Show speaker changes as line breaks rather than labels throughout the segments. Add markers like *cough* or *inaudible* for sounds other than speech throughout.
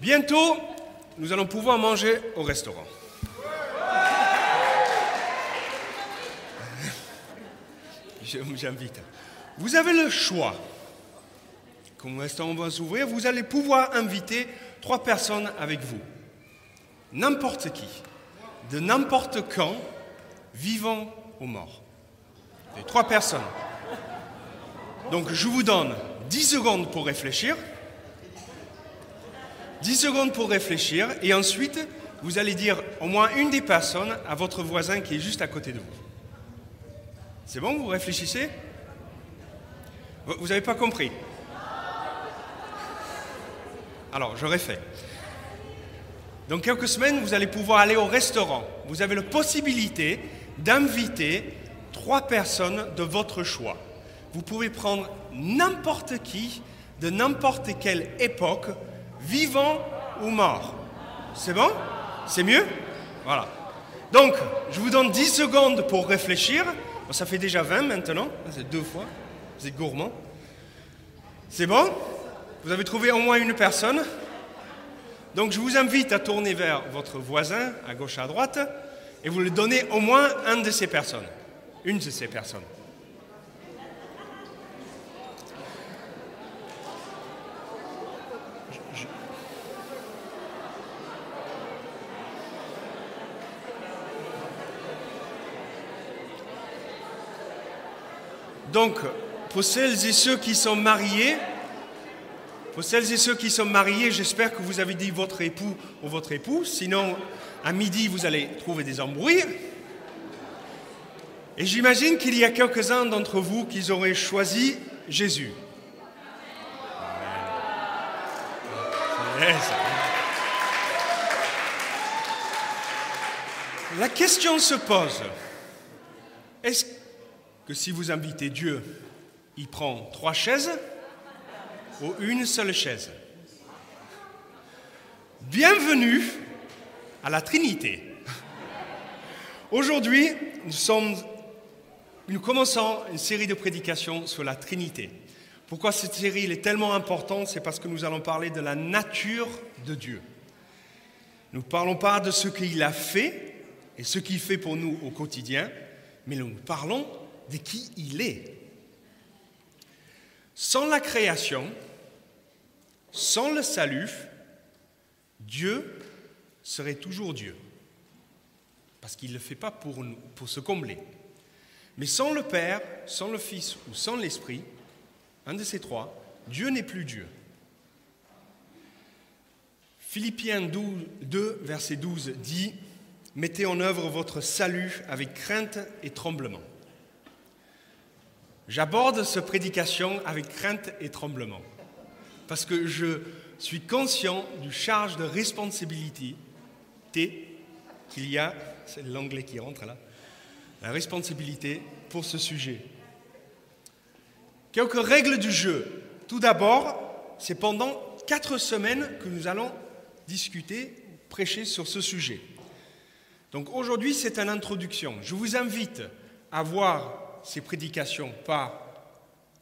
Bientôt, nous allons pouvoir manger au restaurant. *laughs* J'invite. Vous avez le choix. Quand le restaurant va s'ouvrir, vous allez pouvoir inviter trois personnes avec vous. N'importe qui, de n'importe quand, vivant ou mort. Les trois personnes. Donc je vous donne 10 secondes pour réfléchir. 10 secondes pour réfléchir et ensuite vous allez dire au moins une des personnes à votre voisin qui est juste à côté de vous. C'est bon, vous réfléchissez? Vous n'avez pas compris? Alors, je refais. Dans quelques semaines, vous allez pouvoir aller au restaurant. Vous avez la possibilité d'inviter trois personnes de votre choix. Vous pouvez prendre n'importe qui, de n'importe quelle époque, vivant ou mort. C'est bon? C'est mieux? Voilà. Donc, je vous donne 10 secondes pour réfléchir. Ça fait déjà 20 maintenant, c'est deux fois. Vous êtes gourmand. C'est bon? Vous avez trouvé au moins une personne? Donc, je vous invite à tourner vers votre voisin, à gauche, à droite, et vous lui donnez au moins un de ces personnes. Une de ces personnes. Donc, pour celles et ceux qui sont mariés, pour celles et ceux qui sont mariés, j'espère que vous avez dit votre époux ou votre époux. Sinon, à midi, vous allez trouver des embrouilles. Et j'imagine qu'il y a quelques-uns d'entre vous qui auraient choisi Jésus. La question se pose, est-ce que si vous invitez Dieu, il prend trois chaises ou une seule chaise Bienvenue à la Trinité. Aujourd'hui, nous, commençons une série de prédications sur la Trinité. Pourquoi cette série est tellement importante? C'est parce que nous allons parler de la nature de Dieu. Nous ne parlons pas de ce qu'il a fait et ce qu'il fait pour nous au quotidien, mais nous parlons de qui il est. Sans la création, sans le salut, Dieu serait toujours Dieu. Parce qu'il ne le fait pas pour, nous, pour se combler. Mais sans le Père, sans le Fils ou sans l'Esprit, un de ces trois, Dieu n'est plus Dieu. Philippiens 2, verset 12 dit Mettez en œuvre votre salut avec crainte et tremblement. J'aborde cette prédication avec crainte et tremblement, parce que je suis conscient du charge de responsabilité qu'il y a, c'est l'anglais qui rentre là, la responsabilité pour ce sujet. Quelques règles du jeu. Tout d'abord, c'est pendant quatre semaines que nous allons discuter, prêcher sur ce sujet. Donc aujourd'hui, c'est une introduction. Je vous invite à voir ces prédications pas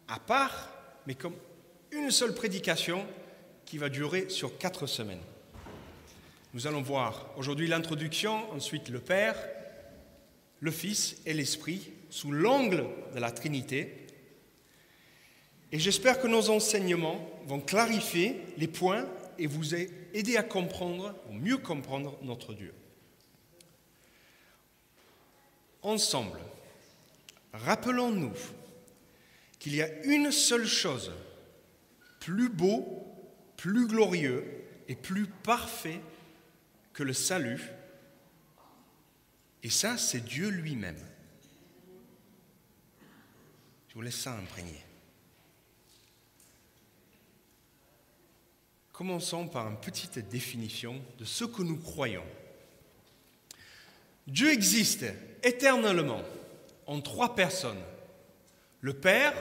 à part, mais comme une seule prédication qui va durer sur quatre semaines. Nous allons voir aujourd'hui l'introduction, ensuite le Père, le Fils et l'Esprit sous l'angle de la Trinité. Et j'espère que nos enseignements vont clarifier les points et vous aider à comprendre, ou mieux comprendre notre Dieu. Ensemble, Rappelons-nous qu'il y a une seule chose plus beau, plus glorieux et plus parfait que le salut, et ça, c'est Dieu lui-même. Je vous laisse ça imprégner. Commençons par une petite définition de ce que nous croyons. Dieu existe éternellement en trois personnes, le Père,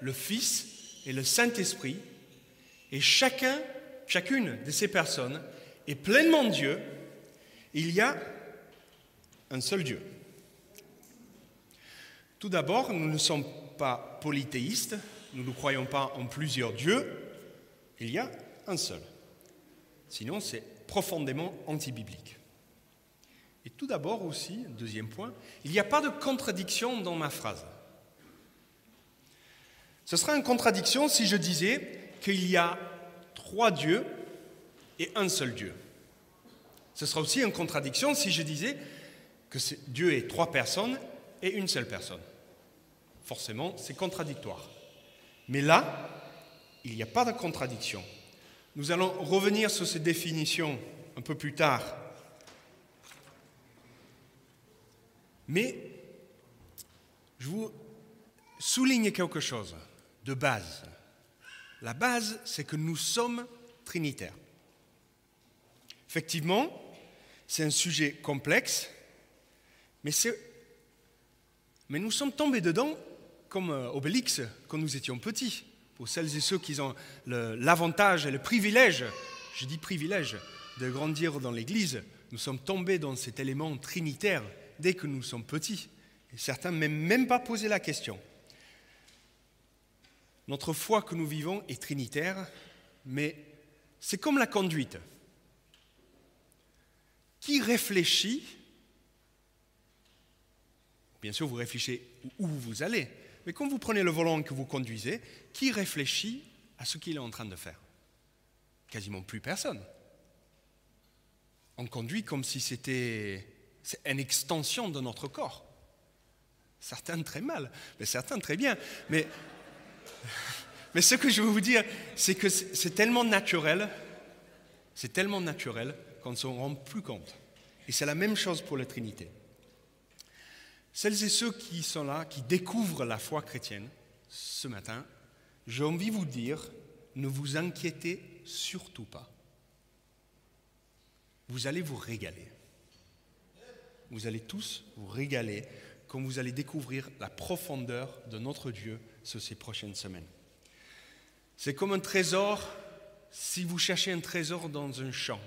le Fils et le Saint-Esprit, et chacun, chacune de ces personnes est pleinement Dieu, il y a un seul Dieu. Tout d'abord, nous ne sommes pas polythéistes, nous ne croyons pas en plusieurs dieux, il y a un seul. Sinon, c'est profondément antibiblique. Et tout d'abord aussi, deuxième point, il n'y a pas de contradiction dans ma phrase. Ce serait une contradiction si je disais qu'il y a trois dieux et un seul Dieu. Ce serait aussi une contradiction si je disais que Dieu est trois personnes et une seule personne. Forcément, c'est contradictoire. Mais là, il n'y a pas de contradiction. Nous allons revenir sur ces définitions un peu plus tard. Mais je vous souligne quelque chose de base. La base, c'est que nous sommes trinitaires. Effectivement, c'est un sujet complexe, mais, nous sommes tombés dedans comme euh, Obélix quand nous étions petits. Pour celles et ceux qui ont l'avantage et le privilège, je dis privilège, de grandir dans l'Église, nous sommes tombés dans cet élément trinitaire dès que nous sommes petits. Et certains ne même, même pas posé la question. Notre foi que nous vivons est trinitaire, mais c'est comme la conduite. Qui réfléchit Bien sûr, vous réfléchissez où vous allez, mais quand vous prenez le volant que vous conduisez, qui réfléchit à ce qu'il est en train de faire? Quasiment plus personne. On conduit comme si c'était une extension de notre corps. Certains très mal, mais certains très bien. Mais *laughs* mais ce que je veux vous dire, c'est que c'est tellement naturel, c'est tellement naturel qu'on ne s'en rend plus compte. Et c'est la même chose pour la Trinité. Celles et ceux qui sont là, qui découvrent la foi chrétienne ce matin, j'ai envie de vous dire, ne vous inquiétez surtout pas. Vous allez vous régaler. Vous allez tous vous régaler quand vous allez découvrir la profondeur de notre Dieu sur ces prochaines semaines. C'est comme un trésor si vous cherchez un trésor dans un champ.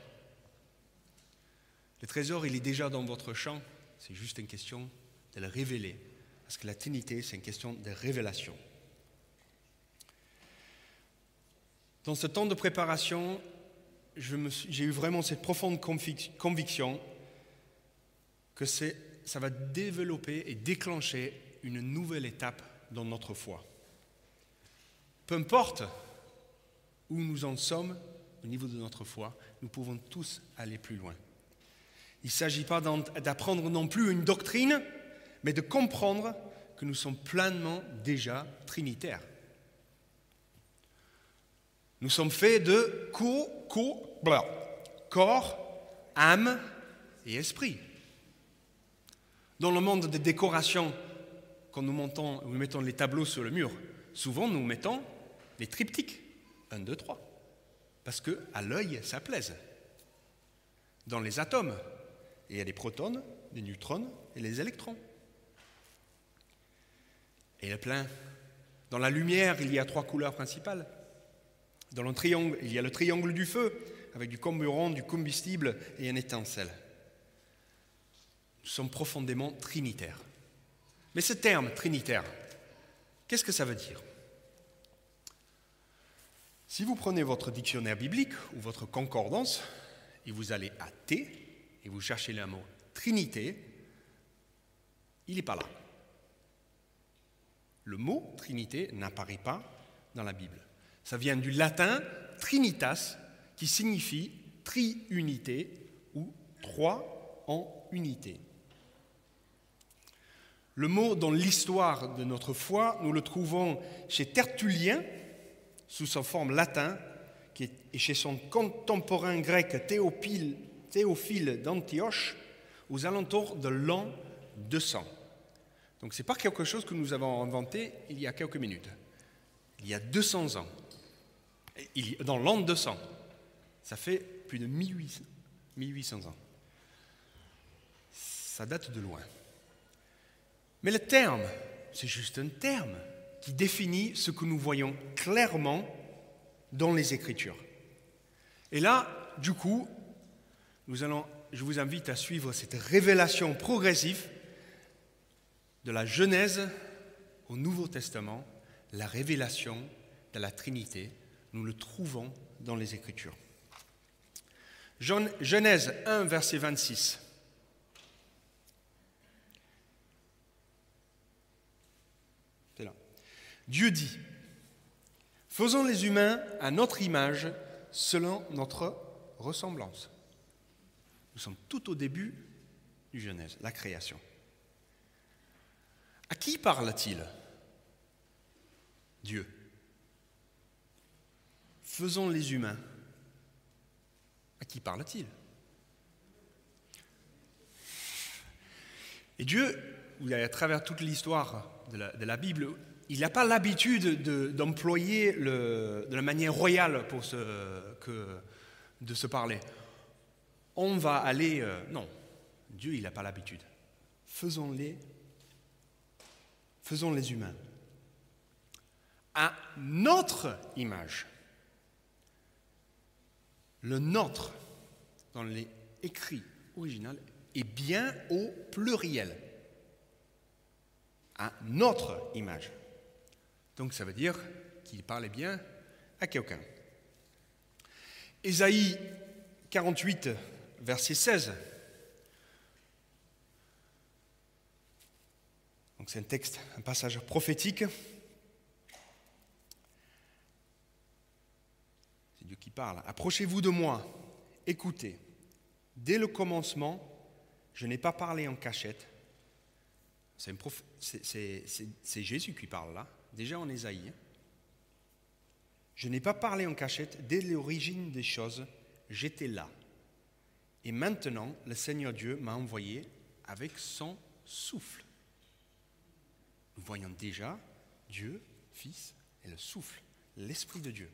Le trésor, il est déjà dans votre champ, c'est juste une question de le révéler. Parce que la Trinité, c'est une question de révélation. Dans ce temps de préparation, j'ai eu vraiment cette profonde conviction que ça va développer et déclencher une nouvelle étape dans notre foi. Peu importe où nous en sommes au niveau de notre foi, nous pouvons tous aller plus loin. Il ne s'agit pas d'apprendre non plus une doctrine, mais de comprendre que nous sommes pleinement déjà trinitaires. Nous sommes faits de co, co, corps, âme et esprit. Dans le monde des décorations, quand nous, montons, nous mettons les tableaux sur le mur, souvent nous mettons les triptyques. 1, 2, 3. Parce que à l'œil, ça plaise. Dans les atomes, il y a les protons, les neutrons et les électrons. Et le plein. Dans la lumière, il y a trois couleurs principales. Dans le triangle, il y a le triangle du feu, avec du carburant, du combustible et une étincelle. Nous sommes profondément trinitaires. Mais ce terme trinitaire, qu'est-ce que ça veut dire? Si vous prenez votre dictionnaire biblique ou votre concordance et vous allez à T et vous cherchez le mot Trinité, il n'est pas là. Le mot Trinité n'apparaît pas dans la Bible. Ça vient du latin trinitas, qui signifie triunité ou trois en unité. Le mot dans l'histoire de notre foi, nous le trouvons chez Tertullien, sous sa forme latine, est chez son contemporain grec Théophile, Théophile d'Antioche, aux alentours de l'an 200. Donc ce n'est pas quelque chose que nous avons inventé il y a quelques minutes. Il y a 200 ans. Dans l'an 200. Ça fait plus de 1800, 1800 ans. Ça date de loin. Mais le terme, c'est juste un terme qui définit ce que nous voyons clairement dans les Écritures. Et là, du coup, nous allons, je vous invite à suivre cette révélation progressive de la Genèse au Nouveau Testament, la révélation de la Trinité. Nous le trouvons dans les Écritures. Genèse 1, verset 26. C'est là. Dieu dit, faisons les humains à notre image, selon notre ressemblance. Nous sommes tout au début du Genèse, la création. À qui parle-t-il Dieu? Faisons les humains. À qui parle-t-il? Et Dieu, à travers toute l'histoire de, la, Bible, il n'a pas l'habitude d'employer de, la manière royale pour que, de se parler. On va aller... Euh, non, Dieu, il n'a pas l'habitude. Faisons-les, faisons les humains à notre image. Le nôtre, dans les écrits originaux, est bien au pluriel. À notre image. Donc ça veut dire qu'il parlait bien à quelqu'un. Ésaïe 48, verset 16. Donc c'est un texte, un passage prophétique. Dieu qui parle. Approchez-vous de moi, écoutez. Dès le commencement, je n'ai pas parlé en cachette. C'est Jésus qui parle là, déjà en Ésaïe. Je n'ai pas parlé en cachette dès l'origine des choses, j'étais là. Et maintenant, le Seigneur Dieu m'a envoyé avec son souffle. Nous voyons déjà Dieu, Fils et le souffle, l'Esprit de Dieu.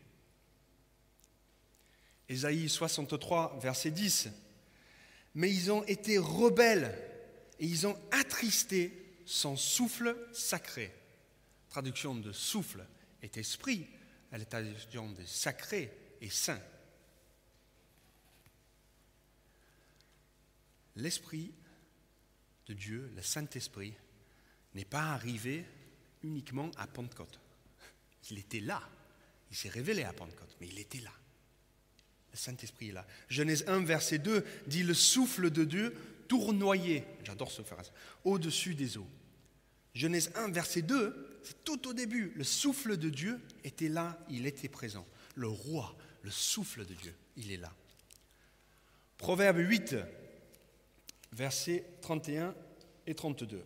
Ésaïe 63, verset 10. Mais ils ont été rebelles et ils ont attristé son souffle sacré. Traduction de souffle est esprit, elle est traduction de sacré et saint. L'esprit de Dieu, le Saint-Esprit, n'est pas arrivé uniquement à Pentecôte. Il était là. Il s'est révélé à Pentecôte, mais il était là. Le Saint-Esprit est là. Genèse 1, verset 2 dit Le souffle de Dieu tournoyait, j'adore ce phrase, au-dessus des eaux. Genèse 1, verset 2, c'est tout au début. Le souffle de Dieu était là, il était présent. Le roi, le souffle de Dieu, il est là. Proverbe 8, versets 31 et 32.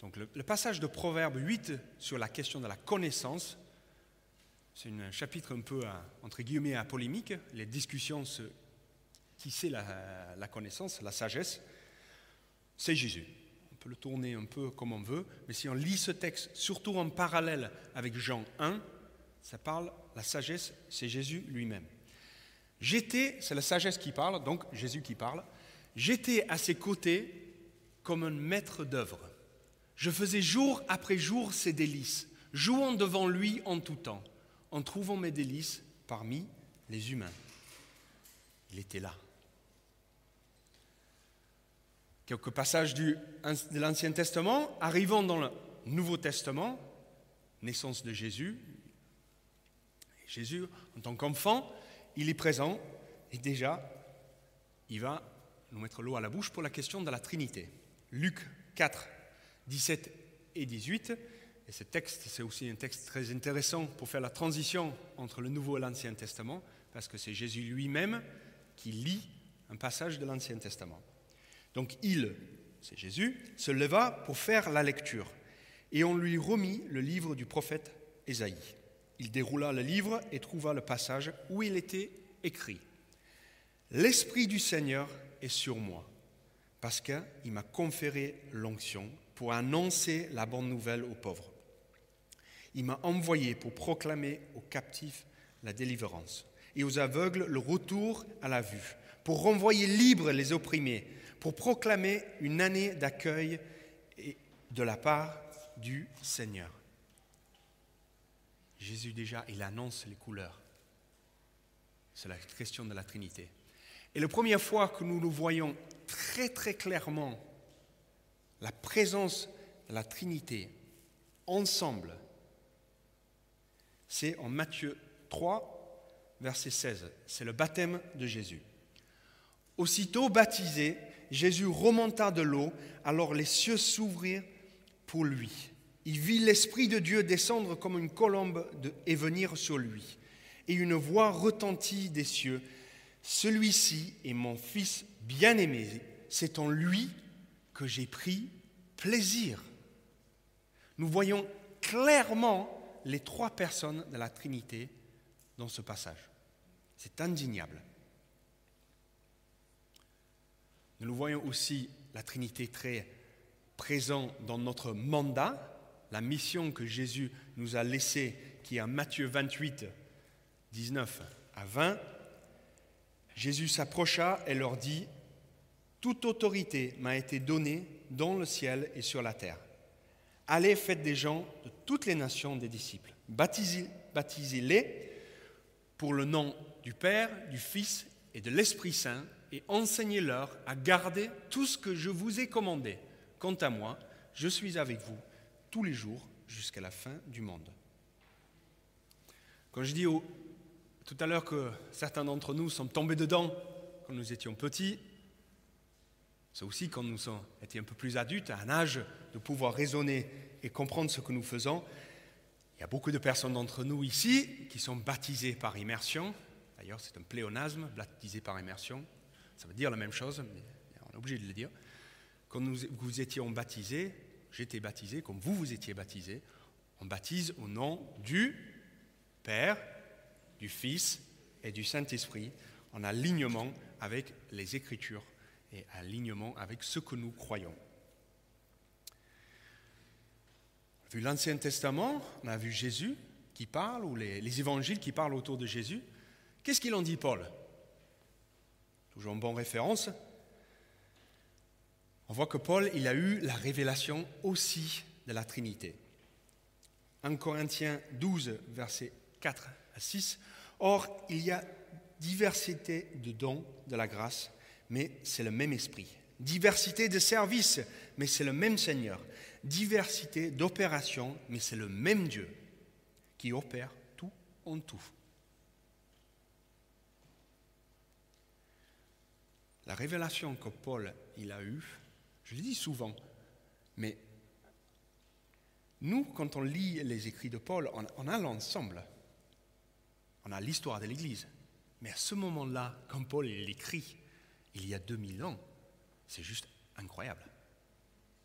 Donc le, passage de Proverbe 8 sur la question de la connaissance c'est un chapitre un peu, entre guillemets, à polémique, les discussions sur qui c'est la, connaissance, la sagesse? C'est Jésus. Peut le tourner un peu comme on veut, mais si on lit ce texte, surtout en parallèle avec Jean 1, ça parle, la sagesse, c'est Jésus lui-même. J'étais, c'est la sagesse qui parle, donc Jésus qui parle, j'étais à ses côtés comme un maître d'œuvre. Je faisais jour après jour ses délices, jouant devant lui en tout temps en trouvant mes délices parmi les humains. Il était là. Quelques passages de l'Ancien Testament, arrivant dans le Nouveau Testament, naissance de Jésus. Jésus, en tant qu'enfant, il est présent et déjà, il va nous mettre l'eau à la bouche pour la question de la Trinité. Luc 4, 17 et 18. Et ce texte, c'est aussi un texte très intéressant pour faire la transition entre le Nouveau et l'Ancien Testament, parce que c'est Jésus lui-même qui lit un passage de l'Ancien Testament. Donc il, c'est Jésus, se leva pour faire la lecture, et on lui remit le livre du prophète Ésaïe. Il déroula le livre et trouva le passage où il était écrit. L'Esprit du Seigneur est sur moi, parce qu'il m'a conféré l'onction pour annoncer la bonne nouvelle aux pauvres. Il m'a envoyé pour proclamer aux captifs la délivrance et aux aveugles le retour à la vue, pour renvoyer libres les opprimés, pour proclamer une année d'accueil de la part du Seigneur. Jésus déjà, il annonce les couleurs. C'est la question de la Trinité. Et la première fois que nous nous voyons très très clairement la présence de la Trinité ensemble c'est en Matthieu 3, verset 16. C'est le baptême de Jésus. Aussitôt baptisé, Jésus remonta de l'eau, alors les cieux s'ouvrirent pour lui. Il vit l'Esprit de Dieu descendre comme une colombe et venir sur lui. Et une voix retentit des cieux. Celui-ci est mon Fils bien-aimé. C'est en lui que j'ai pris plaisir. Nous voyons clairement les trois personnes de la Trinité dans ce passage. C'est indéniable. Nous voyons aussi la Trinité très présente dans notre mandat, la mission que Jésus nous a laissée, qui est en Matthieu 28, 19 à 20. Jésus s'approcha et leur dit, Toute autorité m'a été donnée dans le ciel et sur la terre. Allez, faites des gens de toutes les nations des disciples. Baptisez-les pour le nom du Père, du Fils et de l'Esprit Saint et enseignez-leur à garder tout ce que je vous ai commandé. Quant à moi, je suis avec vous tous les jours jusqu'à la fin du monde. Quand je dis tout à l'heure que certains d'entre nous sont tombés dedans quand nous étions petits, c'est aussi quand nous sommes été un peu plus adultes, à un âge de pouvoir raisonner et comprendre ce que nous faisons. Il y a beaucoup de personnes d'entre nous ici qui sont baptisées par immersion. D'ailleurs, c'est un pléonasme, baptisé par immersion. Ça veut dire la même chose, mais on est obligé de le dire. Quand nous vous étions baptisés, j'étais baptisé, comme vous vous étiez baptisé, on baptise au nom du Père, du Fils et du Saint-Esprit, en alignement avec les Écritures et alignement avec ce que nous croyons. Vu l'Ancien Testament, on a vu Jésus qui parle, ou les évangiles qui parlent autour de Jésus. Qu'est-ce qu'il en dit Paul? Toujours en bonne référence. On voit que Paul, il a eu la révélation aussi de la Trinité. 1 Corinthiens 12, versets 4 à 6. Or, il y a diversité de dons de la grâce, mais c'est le même esprit. Diversité de services, mais c'est le même Seigneur. Diversité d'opérations, mais c'est le même Dieu qui opère tout en tout. La révélation que Paul a eue, je le dis souvent, mais nous, quand on lit les écrits de Paul, on, a l'ensemble. On a l'histoire de l'Église. Mais à ce moment-là, quand Paul l'écrit, il y a 2000 ans, c'est juste incroyable.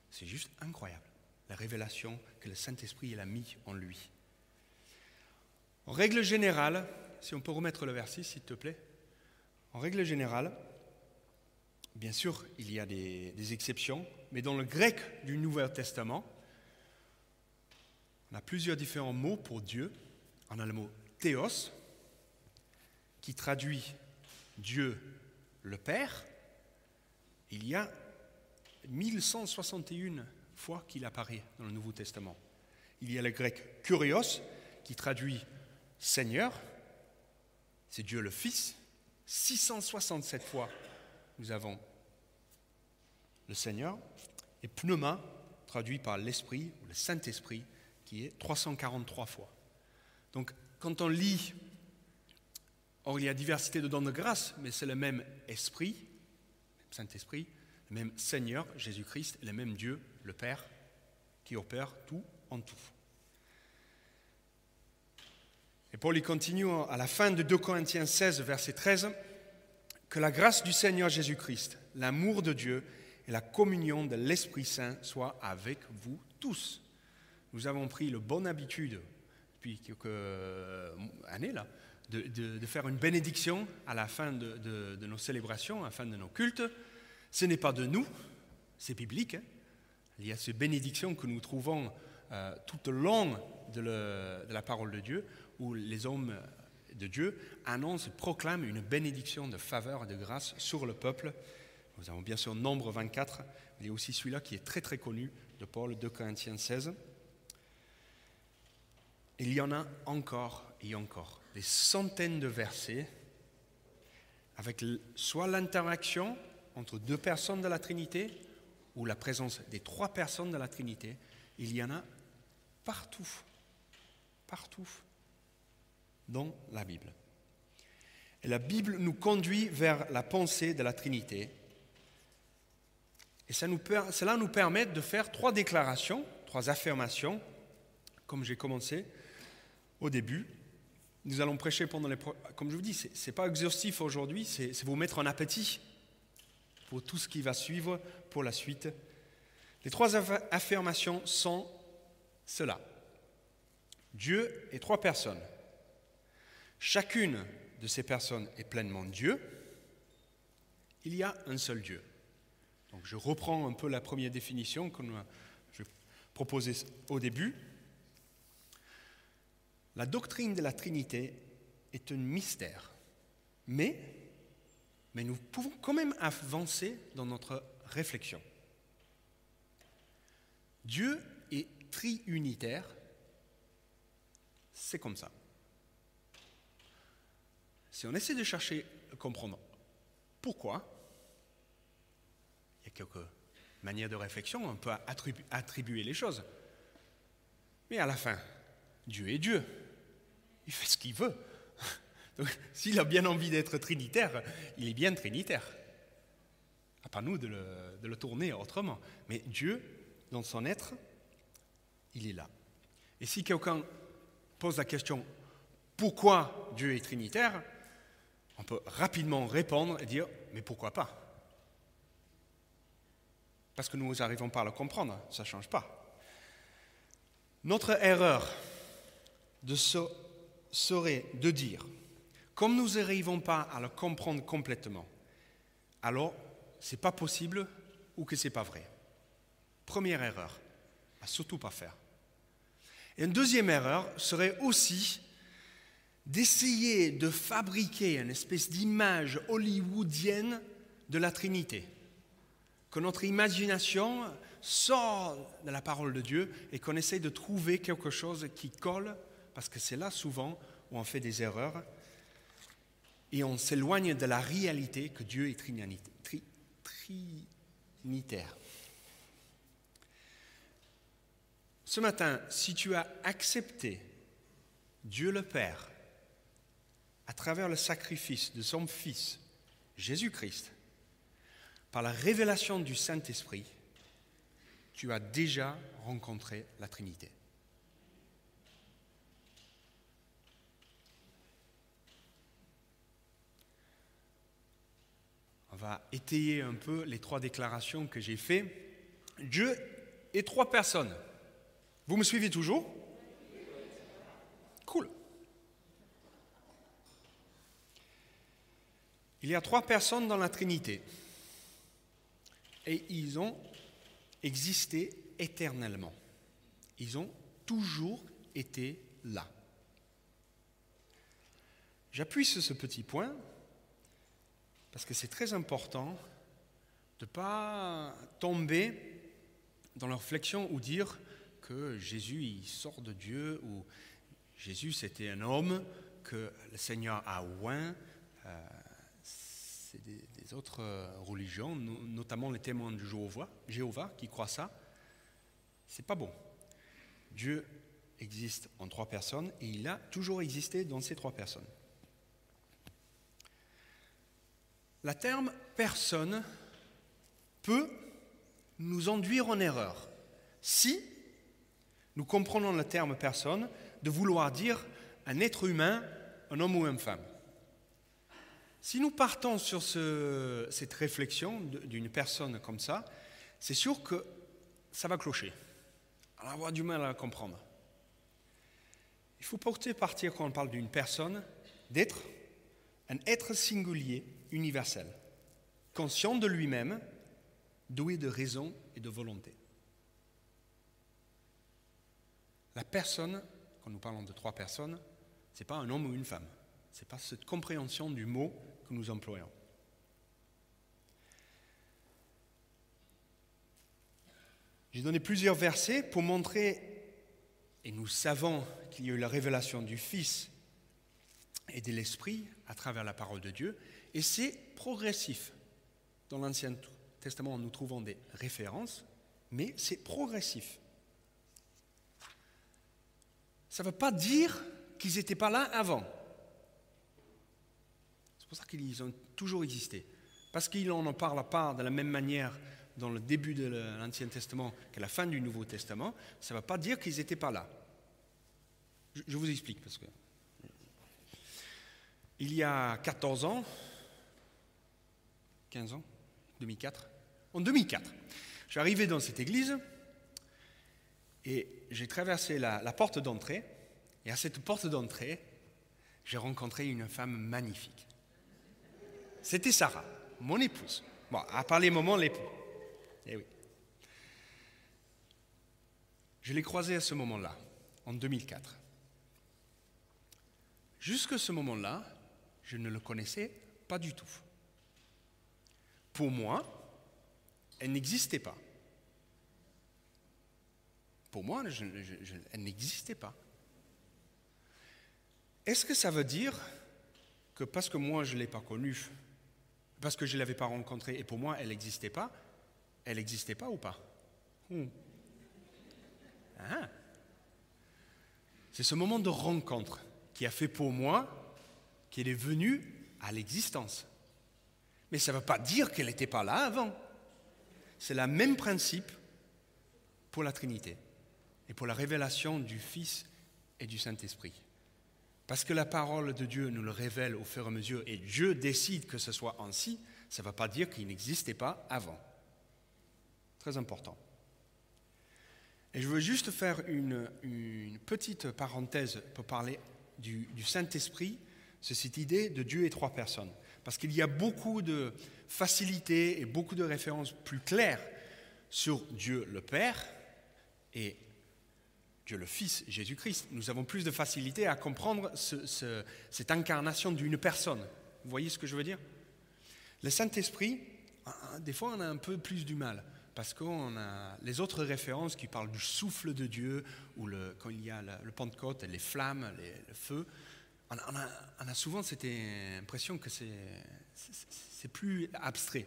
C'est juste incroyable, la révélation que le Saint-Esprit a mis en lui. En règle générale, si on peut remettre le verset, s'il te plaît. En règle générale, bien sûr, il y a des, exceptions, mais dans le grec du Nouveau Testament, on a plusieurs différents mots pour Dieu. On a le mot théos, qui traduit Dieu le Père, il y a 1161 fois qu'il apparaît dans le Nouveau Testament. Il y a le grec kurios, qui traduit Seigneur, c'est Dieu le Fils. 667 fois nous avons le Seigneur. Et pneuma, traduit par l'Esprit, ou le Saint-Esprit, qui est 343 fois. Donc quand on lit Or, il y a diversité de dons de grâce, mais c'est le même esprit, Saint-Esprit, le même Seigneur, Jésus-Christ, le même Dieu, le Père, qui opère tout en tout. Et Paul y continue à la fin de 2 Corinthiens 16, verset 13, que la grâce du Seigneur Jésus-Christ, l'amour de Dieu et la communion de l'Esprit Saint soient avec vous tous. Nous avons pris le bonne habitude depuis quelques années là, de, faire une bénédiction à la fin de, nos célébrations, à la fin de nos cultes. Ce n'est pas de nous, c'est biblique. Hein. Il y a ces bénédictions que nous trouvons euh, tout au long de, la parole de Dieu, où les hommes de Dieu annoncent, proclament une bénédiction de faveur et de grâce sur le peuple. Nous avons bien sûr Nombre 24, il y a aussi celui-là qui est très très connu de Paul, 2 Corinthiens 16. Il y en a encore et encore des centaines de versets avec soit l'interaction entre deux personnes de la Trinité ou la présence des trois personnes de la Trinité. Il y en a partout, partout dans la Bible. Et la Bible nous conduit vers la pensée de la Trinité. Et cela nous permet de faire trois déclarations, trois affirmations, comme j'ai commencé au début. Nous allons prêcher pendant les... Comme je vous dis, ce n'est pas exhaustif aujourd'hui, c'est vous mettre en appétit pour tout ce qui va suivre pour la suite. Les trois affirmations sont cela. Dieu est trois personnes. Chacune de ces personnes est pleinement Dieu. Il y a un seul Dieu. Donc je reprends un peu la première définition que je proposais au début. La doctrine de la Trinité est un mystère, mais, mais nous pouvons quand même avancer dans notre réflexion. Dieu est triunitaire, c'est comme ça. Si on essaie de chercher à comprendre pourquoi, il y a quelques manières de réflexion, on peut attribuer les choses. Mais à la fin, Dieu est Dieu. Il fait ce qu'il veut. *laughs* Donc, s'il a bien envie d'être trinitaire, il est bien trinitaire. À pas nous de le tourner autrement. Mais Dieu, dans son être, il est là. Et si quelqu'un pose la question pourquoi Dieu est trinitaire, on peut rapidement répondre et dire mais pourquoi pas? Parce que nous n'arrivons pas à le comprendre, ça ne change pas. Notre erreur de serait de dire, comme nous n'arrivons pas à le comprendre complètement, alors ce n'est pas possible ou que ce n'est pas vrai. Première erreur, à surtout pas faire. Et une deuxième erreur serait aussi d'essayer de fabriquer une espèce d'image hollywoodienne de la Trinité. Que notre imagination sort de la parole de Dieu et qu'on essaie de trouver quelque chose qui colle, parce que c'est là souvent où on fait des erreurs et on s'éloigne de la réalité que Dieu est trinitaire. Ce matin, si tu as accepté Dieu le Père à travers le sacrifice de son Fils, Jésus-Christ, par la révélation du Saint-Esprit, tu as déjà rencontré la Trinité. On va étayer un peu les trois déclarations que j'ai faites. Dieu est trois personnes. Vous me suivez toujours? Il y a trois personnes dans la Trinité. Et ils ont existé éternellement. Ils ont toujours été là. J'appuie sur ce petit point parce que c'est très important de ne pas tomber dans la réflexion ou dire que Jésus il sort de Dieu ou Jésus c'était un homme que le Seigneur a oint. Euh, c'est des, autres religions, notamment les témoins de Jéhovah, Jéhovah qui croient ça. C'est pas bon. Dieu existe en trois personnes et il a toujours existé dans ces trois personnes. La terme personne peut nous induire en erreur si nous comprenons le terme personne de vouloir dire un être humain, un homme ou une femme. Si nous partons sur cette réflexion d'une personne comme ça, c'est sûr que ça va clocher. On va avoir du mal à la comprendre. Il faut porter partir quand on parle d'une personne, d'être un être singulier, universel, conscient de lui-même, doué de raison et de volonté. La personne, quand nous parlons de trois personnes, ce n'est pas un homme ou une femme. Ce n'est pas cette compréhension du mot nous employons. J'ai donné plusieurs versets pour montrer, et nous savons qu'il y a eu la révélation du Fils et de l'Esprit à travers la parole de Dieu, et c'est progressif. Dans l'Ancien Testament, nous trouvons des références, mais c'est progressif. Ça ne veut pas dire qu'ils n'étaient pas là avant. Pour ça qu'ils ont toujours existé. Parce qu'il n'en parle pas de la même manière dans le début de l'Ancien Testament qu'à la fin du Nouveau Testament, ça ne va pas dire qu'ils n'étaient pas là. Je, vous explique parce que. Il y a 14 ans, 15 ans, 2004, en 2004, je suis arrivé dans cette église et j'ai traversé la porte d'entrée. Et à cette porte d'entrée, j'ai rencontré une femme magnifique. C'était Sarah, mon épouse. Bon, à part les moments, l'époux. Eh oui. Je l'ai croisée à ce moment-là, en 2004. Jusqu'à ce moment-là, je ne le connaissais pas du tout. Pour moi, elle n'existait pas. Pour moi, elle n'existait pas. Est-ce que ça veut dire que parce que moi je ne l'ai pas connue, parce que je ne l'avais pas rencontrée et pour moi elle n'existait pas, elle n'existait pas ou pas hmm. ah. C'est ce moment de rencontre qui a fait pour moi qu'elle est venue à l'existence. Mais ça ne veut pas dire qu'elle n'était pas là avant. C'est le même principe pour la Trinité et pour la révélation du Fils et du Saint-Esprit. Parce que la parole de Dieu nous le révèle au fur et à mesure et Dieu décide que ce soit ainsi, ça ne va pas dire qu'il n'existait pas avant. Très important. Et je veux juste faire une, petite parenthèse pour parler du, du Saint-Esprit, c'est cette idée de Dieu et trois personnes. Parce qu'il y a beaucoup de facilité et beaucoup de références plus claires sur Dieu le Père et Le Fils, Jésus-Christ. Nous avons plus de facilité à comprendre cette incarnation d'une personne. Vous voyez ce que je veux dire? Le Saint-Esprit, des fois, on a un peu plus du mal. Parce qu'on a les autres références qui parlent du souffle de Dieu, ou le, quand il y a le, Pentecôte, les flammes, le feu, on a souvent cette impression que c'est plus abstrait.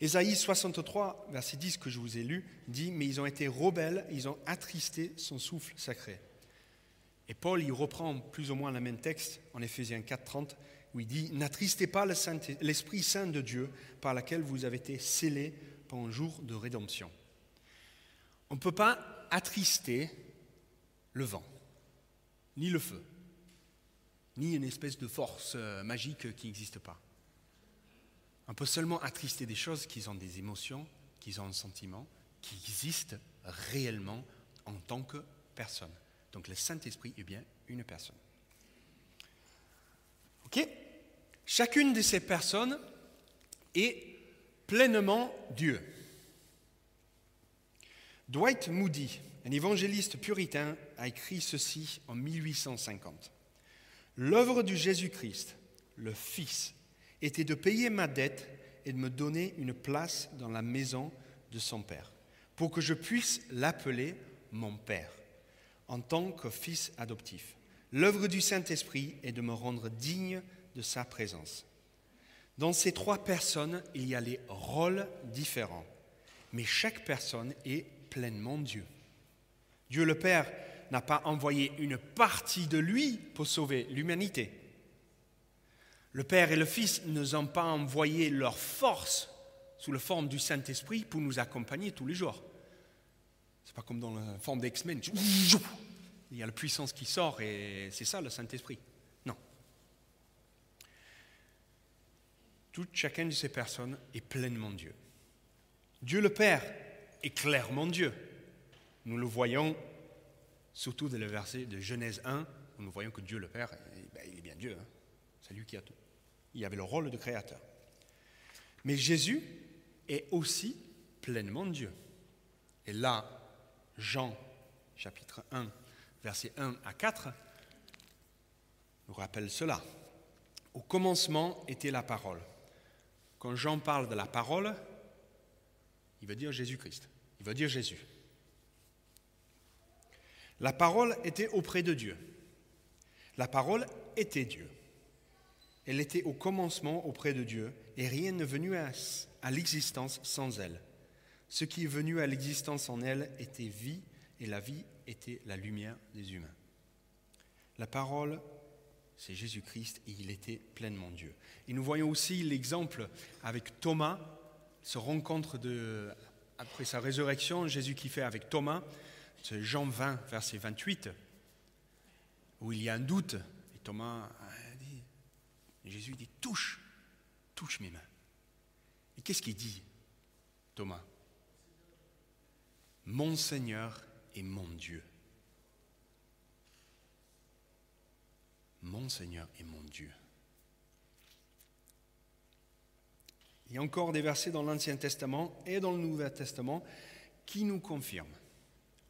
Ésaïe 63, verset 10 que je vous ai lu, dit Mais ils ont été rebelles, ils ont attristé son souffle sacré. Et Paul, il reprend plus ou moins le même texte en Éphésiens 4, 30, où il dit N'attristez pas l'Esprit Saint de Dieu par lequel vous avez été scellés pour un jour de rédemption. On ne peut pas attrister le vent, ni le feu, ni une espèce de force euh, magique qui n'existe pas. On peut seulement attrister des choses qui ont des émotions, qui ont un sentiment, qui existent réellement en tant que personne. Donc le Saint-Esprit est bien une personne. OK? Chacune de ces personnes est pleinement Dieu. Dwight Moody, un évangéliste puritain, a écrit ceci en 1850. L'œuvre du Jésus-Christ, le Fils, était de payer ma dette et de me donner une place dans la maison de son Père, pour que je puisse l'appeler mon Père, en tant que fils adoptif. L'œuvre du Saint-Esprit est de me rendre digne de sa présence. Dans ces trois personnes, il y a les rôles différents, mais chaque personne est pleinement Dieu. Dieu le Père n'a pas envoyé une partie de lui pour sauver l'humanité. Le Père et le Fils ne nous ont pas envoyé leur force sous la forme du Saint-Esprit pour nous accompagner tous les jours. C'est pas comme dans la forme d'X-Men. Il y a la puissance qui sort et c'est ça le Saint-Esprit. Non. Toute chacune de ces personnes est pleinement Dieu. Dieu le Père est clairement Dieu. Nous le voyons surtout dans le verset de Genèse 1, où nous voyons que Dieu le Père, eh ben, il est bien Dieu. Hein. C'est lui qui a tout. Il avait le rôle de créateur. Mais Jésus est aussi pleinement Dieu. Et là, Jean, chapitre 1, versets 1 à 4, nous rappelle cela. Au commencement était la parole. Quand Jean parle de la parole, il veut dire Jésus-Christ. Il veut dire Jésus. La parole était auprès de Dieu. La parole était Dieu. Elle était au commencement auprès de Dieu, et rien n'est venu à, l'existence sans elle. Ce qui est venu à l'existence en elle était vie, et la vie était la lumière des humains. La parole c'est Jésus-Christ et il était pleinement Dieu. Et nous voyons aussi l'exemple avec Thomas, ce rencontre après sa résurrection, Jésus qui fait avec Thomas, Jean 20, verset 28, où il y a un doute. Et Thomas Jésus dit, touche, touche mes mains. Et qu'est-ce qu'il dit, Thomas? Mon Seigneur et mon Dieu. mon Seigneur et mon Dieu. Il y a encore des versets dans l'Ancien Testament et dans le Nouveau Testament qui nous confirment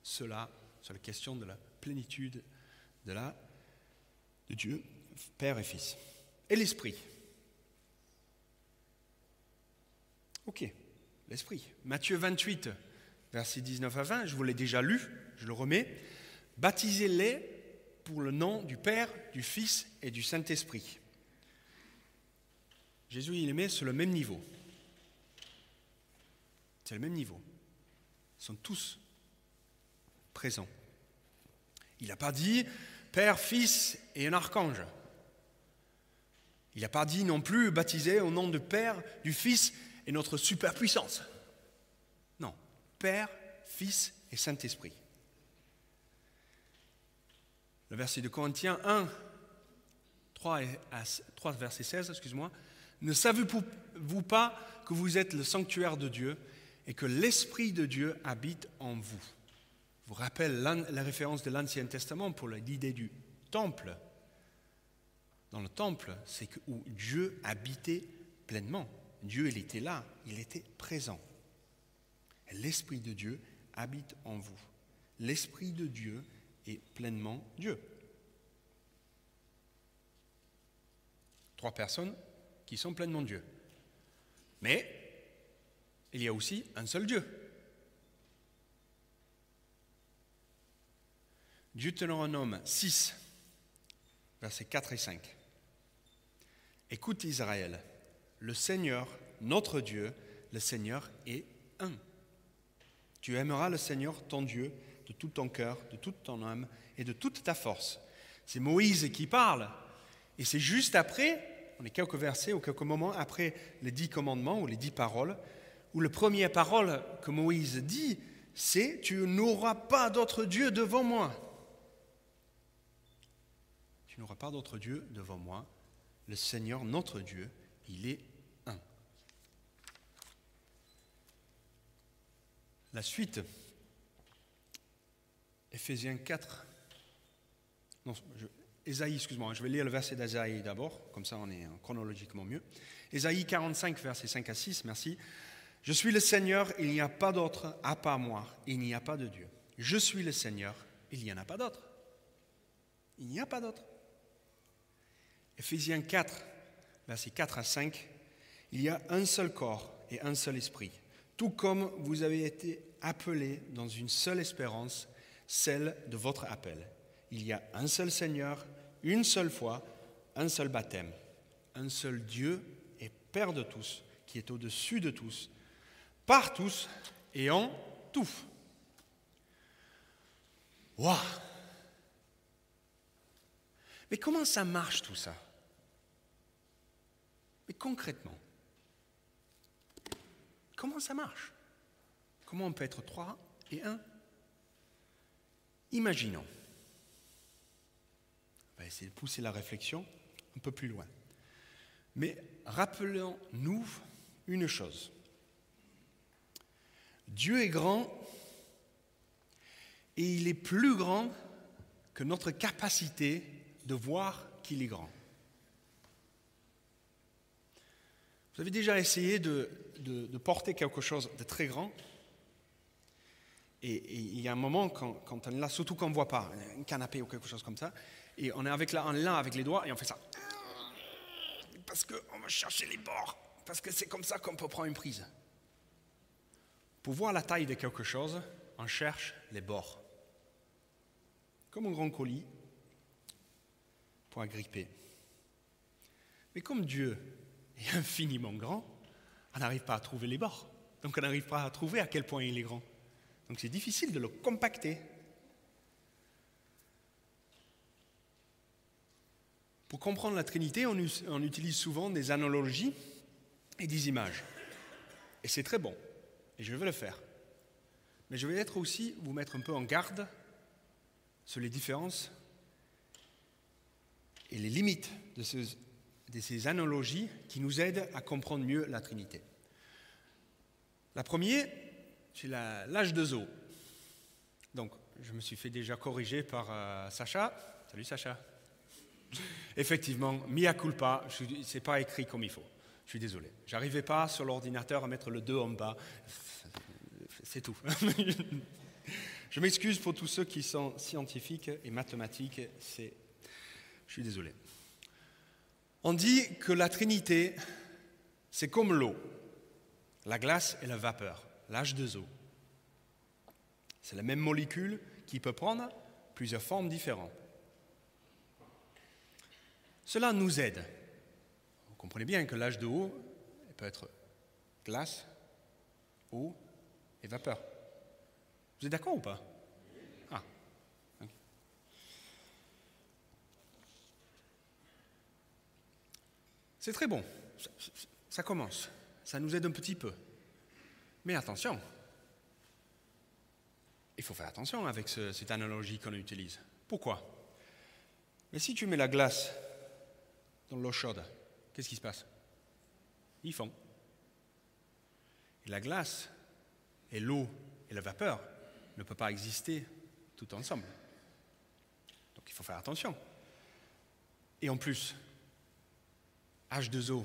cela sur la question de la plénitude de, Dieu, Père et Fils. Et l'Esprit. Ok, l'Esprit. Matthieu 28, versets 19 à 20, je vous l'ai déjà lu, je le remets. Baptisez-les pour le nom du Père, du Fils et du Saint-Esprit. Jésus, il les met sur le même niveau. C'est le même niveau. Ils sont tous présents. Il n'a pas dit Père, Fils et un archange. Il n'a pas dit non plus baptisé au nom du Père, du Fils et notre superpuissance. Non, Père, Fils et Saint-Esprit le verset de Corinthiens 1, 3, à, 3 verset 16, excuse-moi. Ne savez-vous pas que vous êtes le sanctuaire de Dieu et que l'Esprit de Dieu habite en vous? Vous rappelle la référence de l'Ancien Testament pour l'idée du temple. Dans le temple, c'est où Dieu habitait pleinement. Dieu, il était là, il était présent. L'Esprit de Dieu habite en vous. L'Esprit de Dieu est pleinement Dieu. Trois personnes qui sont pleinement Dieu. Mais il y a aussi un seul Dieu. Deutéronome 6, versets 4 et 5. Écoute Israël, le Seigneur, notre Dieu, le Seigneur est un. Tu aimeras le Seigneur, ton Dieu, de tout ton cœur, de toute ton âme et de toute ta force. C'est Moïse qui parle. Et c'est juste après, on est quelques versets ou quelques moments après les dix commandements ou les dix paroles, où la première parole que Moïse dit, c'est Tu n'auras pas d'autre Dieu devant moi. Tu n'auras pas d'autre Dieu devant moi. Le Seigneur, notre Dieu, il est un. La suite Éphésiens 4. Non, Ésaïe, excuse-moi, je vais lire le verset d'Ésaïe d'abord, comme ça on est chronologiquement mieux. Ésaïe 45, versets 5 à 6, merci. Je suis le Seigneur, il n'y a pas d'autre à part moi, il n'y a pas de Dieu. Je suis le Seigneur, il n'y en a pas d'autre. Il n'y a pas d'autre. Éphésiens 4, versets 4 à 5, il y a un seul corps et un seul esprit, tout comme vous avez été appelés dans une seule espérance celle de votre appel. Il y a un seul Seigneur, une seule foi, un seul baptême, un seul Dieu et Père de tous, qui est au-dessus de tous, par tous et en tout. Waouh Mais comment ça marche tout ça? Mais concrètement, comment ça marche? Comment on peut être trois et un? Imaginons. On va essayer de pousser la réflexion un peu plus loin. Mais rappelons-nous une chose. Dieu est grand et il est plus grand que notre capacité de voir qu'il est grand. Vous avez déjà essayé de, porter quelque chose de très grand et, il y a un moment quand, on est là, surtout quand on ne voit pas, un canapé ou quelque chose comme ça, et on est avec là, là avec les doigts et on fait ça. Parce qu'on va chercher les bords, parce que c'est comme ça qu'on peut prendre une prise. Pour voir la taille de quelque chose, on cherche les bords. Comme un grand colis pour agripper. Mais comme Dieu infiniment grand, on n'arrive pas à trouver les bords. Donc on n'arrive pas à trouver à quel point il est grand. Donc c'est difficile de le compacter. Pour comprendre la Trinité, on, on utilise souvent des analogies et des images. Et c'est très bon. Et je vais le faire. Mais je vais être aussi vous mettre un peu en garde sur les différences et les limites de, ce- de ces analogies qui nous aident à comprendre mieux la Trinité. La première, c'est l'âge de Zo. Donc, je me suis fait déjà corriger par euh, Sacha. Salut Sacha. *laughs* Effectivement, mia culpa, ce n'est pas écrit comme il faut. Je suis désolé. J'arrivais pas sur l'ordinateur à mettre le 2 en bas. C'est tout. *laughs* je m'excuse pour tous ceux qui sont scientifiques et mathématiques. C'est, je suis désolé. On dit que la Trinité, c'est comme l'eau, la glace et la vapeur, l'âge de eau. C'est la même molécule qui peut prendre plusieurs formes différentes. Cela nous aide. Vous comprenez bien que l'âge de eau elle peut être glace, eau et vapeur. Vous êtes d'accord ou pas? C'est très bon. Ça, commence. Ça nous aide un petit peu. Mais attention. Il faut faire attention avec ce- cette analogie qu'on utilise. Pourquoi? Mais si tu mets la glace dans l'eau chaude, qu'est-ce qui se passe? Ils font. Et la glace et l'eau et la vapeur ne peuvent pas exister tout ensemble. Donc il faut faire attention. Et en plus, H2O,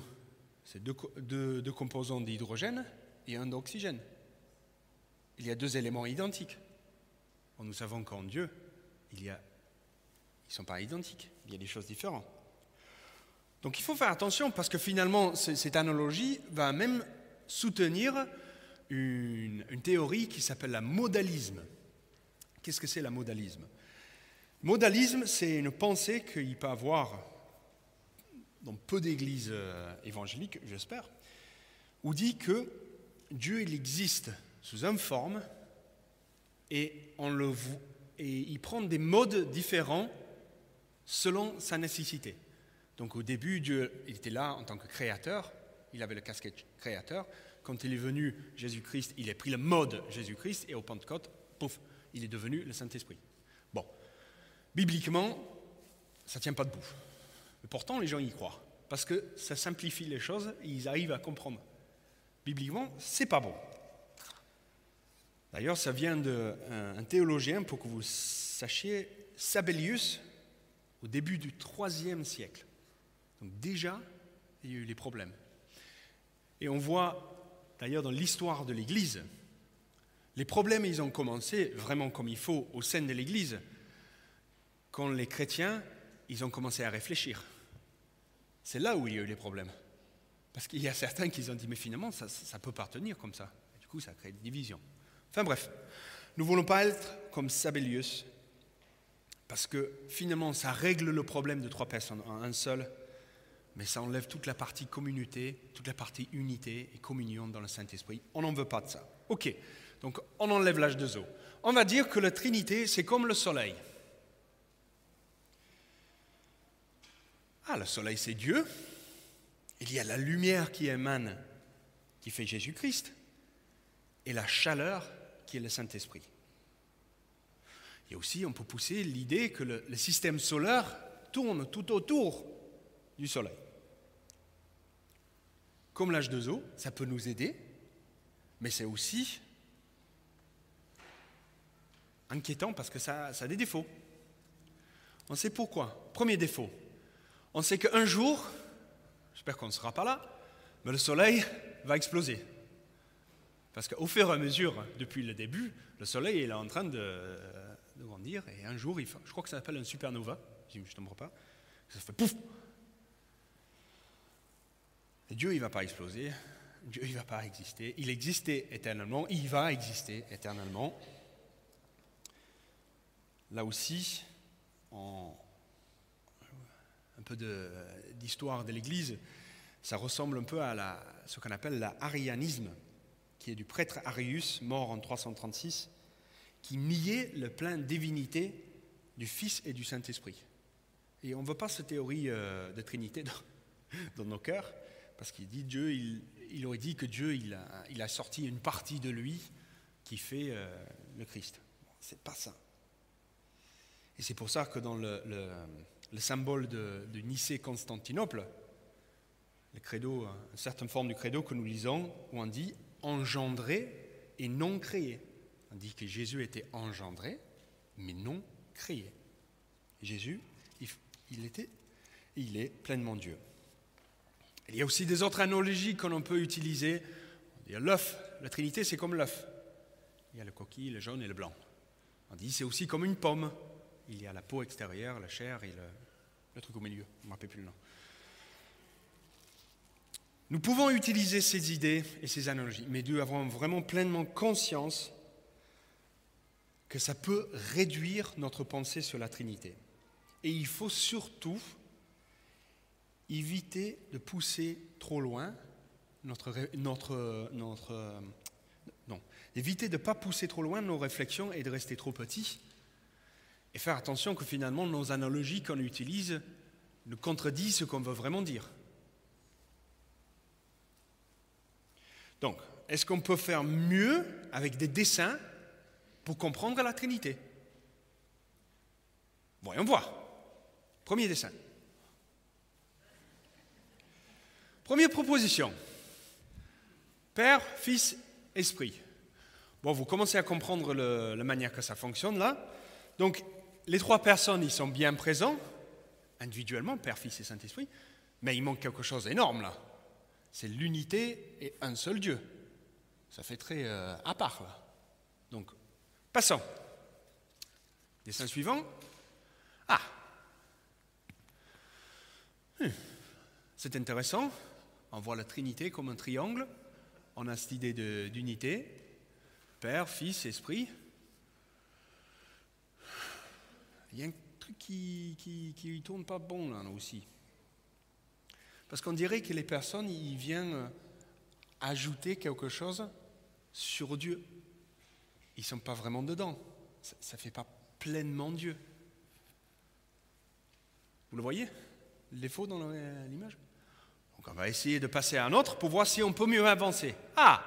c'est deux, co- deux- deux composants d'hydrogène et un d'oxygène. Il y a deux éléments identiques. Nous savons qu'en Dieu, il y a, ils ne sont pas identiques, il y a des choses différentes. Donc il faut faire attention parce que finalement, cette analogie va même soutenir une, une théorie qui s'appelle la modalisme. Qu'est-ce que c'est la modalisme? Modalisme, c'est une pensée qu'il peut avoir dans peu d'églises euh, évangéliques, j'espère, où dit que Dieu il existe sous une forme et, il prend des modes différents selon sa nécessité. Donc au début, Dieu il était là en tant que créateur, il avait le casquette créateur. Quand il est venu, Jésus-Christ, il a pris le mode Jésus-Christ et au Pentecôte, pouf, il est devenu le Saint-Esprit. Bon, bibliquement, ça ne tient pas debout. Mais pourtant, les gens y croient, parce que ça simplifie les choses et ils arrivent à comprendre. Bibliquement, c'est pas bon. D'ailleurs, ça vient d'un théologien, pour que vous sachiez, Sabellius, au début du IIIe siècle. Donc déjà, il y a eu les problèmes. Et on voit, d'ailleurs, dans l'histoire de l'Église, les problèmes, ils ont commencé vraiment comme il faut au sein de l'Église, quand les chrétiens, ils ont commencé à réfléchir. C'est là où il y a eu les problèmes. Parce qu'il y a certains qui ont dit, mais finalement, ça peut pas tenir comme ça. Du coup, ça crée des divisions. Enfin bref, nous ne voulons pas être comme Sabellius, parce que finalement, ça règle le problème de trois personnes en un seul, mais ça enlève toute la partie communauté, toute la partie unité et communion dans le Saint-Esprit. On n'en veut pas de ça. Ok, donc on enlève l'âge de eau. On va dire que la Trinité, c'est comme le soleil. Ah, le soleil, c'est Dieu. Il y a la lumière qui émane, qui fait Jésus-Christ, et la chaleur qui est le Saint-Esprit. Il y a aussi, on peut pousser l'idée que le, système solaire tourne tout autour du Soleil. Comme l'âge de eau, ça peut nous aider, mais c'est aussi inquiétant parce que ça a des défauts. On sait pourquoi. Premier défaut, on sait qu'un jour, j'espère qu'on ne sera pas là, mais le Soleil va exploser. Parce qu'au fur et à mesure, depuis le début, le Soleil il est en train de, grandir et un jour, je crois que ça s'appelle un supernova, si je ne me trompe pas, ça fait pouf Et Dieu, il ne va pas exploser, Dieu, il ne va pas exister, il existait éternellement, il va exister éternellement. Là aussi, un peu d'histoire de, l'Église, ça ressemble un peu à ce qu'on appelle l'arianisme, qui est du prêtre Arius, mort en 336, qui niait le plein divinité du Fils et du Saint-Esprit. Et on ne veut pas cette théorie euh, de Trinité dans, *laughs* nos cœurs, parce qu'il dit Dieu, il, aurait dit que Dieu, il a, sorti une partie de lui qui fait euh, le Christ. C'est pas ça. Et c'est pour ça que dans le, le symbole de, de Nicée-Constantinople, le credo, une certaine forme du credo que nous lisons, où on dit engendré et non créé. On dit que Jésus était engendré, mais non créé. Jésus, il, il était, il est pleinement Dieu. Il y a aussi des autres analogies que l'on peut utiliser. L'œuf, la Trinité, c'est comme l'œuf. Il y a le coquille, le jaune et le blanc. On dit c'est aussi comme une pomme. Il y a la peau extérieure, la chair et le, truc au milieu. Je ne me rappelle plus le nom. Nous pouvons utiliser ces idées et ces analogies, mais nous avons vraiment pleinement conscience que ça peut réduire notre pensée sur la Trinité. Et il faut surtout éviter de pousser trop loin notre, notre, notre non, éviter de ne pas pousser trop loin nos réflexions et de rester trop petits, et faire attention que finalement nos analogies qu'on utilise nous contredisent ce qu'on veut vraiment dire. Donc, est-ce qu'on peut faire mieux avec des dessins pour comprendre la Trinité? Voyons voir. Premier dessin. Première proposition. Père, Fils, Esprit. Bon, vous commencez à comprendre la manière que ça fonctionne là. Donc, les trois personnes, ils sont bien présents, individuellement, Père, Fils et Saint-Esprit, mais il manque quelque chose d'énorme là. C'est l'unité et un seul Dieu. Ça fait très euh, à part là. Donc, passons. Dessin suivant. Ah hum. C'est intéressant. On voit la Trinité comme un triangle. On a cette idée d'unité. Père, Fils, Esprit. Il y a un truc qui qui, qui tourne pas bon là aussi. Parce qu'on dirait que les personnes, ils viennent ajouter quelque chose sur Dieu. Ils ne sont pas vraiment dedans. Ça ne fait pas pleinement Dieu. Vous le voyez? Les faux dans l'image? Donc on va essayer de passer à un autre pour voir si on peut mieux avancer. Ah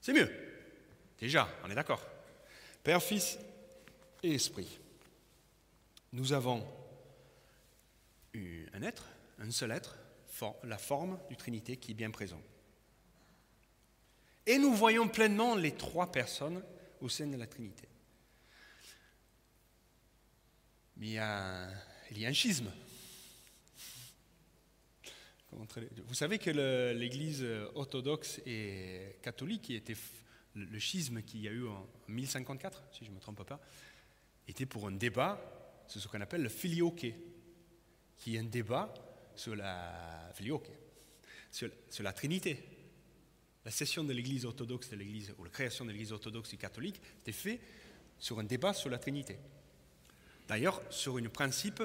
C'est mieux. Déjà, on est d'accord. Père, Fils et Esprit. Nous avons un être, un seul être, la forme du Trinité qui est bien présent. Et nous voyons pleinement les trois personnes au sein de la Trinité. Mais il y a, un schisme. Vous savez que l'Église orthodoxe et catholique, était le schisme qu'il y a eu en 1054, si je ne me trompe pas, était pour un débat sur ce qu'on appelle le filioque, qui est un débat sur la filioque, sur, la Trinité. La cession de l'Église orthodoxe de l'Église, ou la création de l'Église orthodoxe et catholique, était faite sur un débat sur la Trinité. D'ailleurs, sur un principe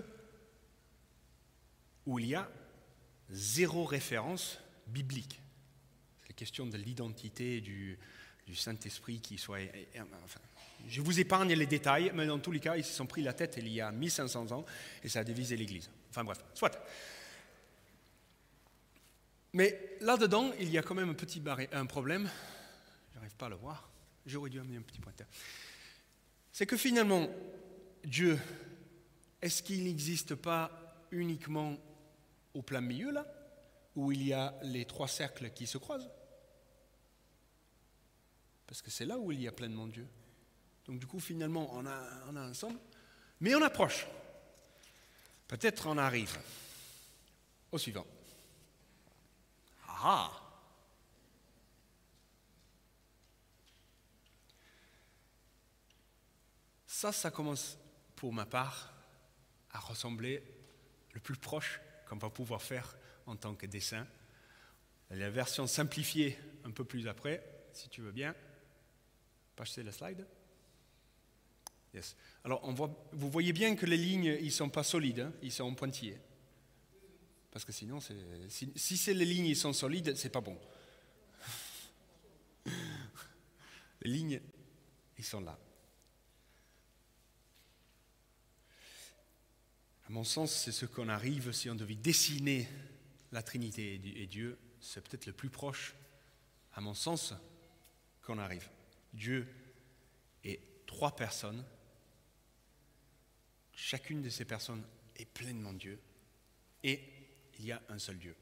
où il y a zéro référence biblique. C'est la question de l'identité du, Saint-Esprit qui soit. Je vous épargne les détails, mais dans tous les cas, ils se sont pris la tête il y a 1500 ans et ça a divisé l'Église. Enfin bref, soit. Mais là-dedans, il y a quand même un petit un problème. Je n'arrive pas à le voir. J'aurais dû amener un petit pointeur. C'est que finalement, Dieu, est-ce qu'il n'existe pas uniquement au plein milieu, là, où il y a les trois cercles qui se croisent? Parce que c'est là où il y a pleinement Dieu. Donc du coup, finalement, on a, on a ensemble, mais on approche. Peut-être on arrive au suivant. Ah Ça, ça commence pour ma part à ressembler le plus proche qu'on va pouvoir faire en tant que dessin. La version simplifiée un peu plus après, si tu veux bien. Passer la slide. Yes. Alors, on voit, vous voyez bien que les lignes, ils ne sont pas solides, hein, ils sont pointillés. Parce que sinon, si, si c'est les lignes, ils sont solides, c'est pas bon. *laughs* les lignes, ils sont là. À mon sens, c'est ce qu'on arrive si on devait dessiner la Trinité et Dieu, c'est peut-être le plus proche, à mon sens, qu'on arrive. Dieu est trois personnes. Chacune de ces personnes est pleinement Dieu. Et il y a un seul Dieu.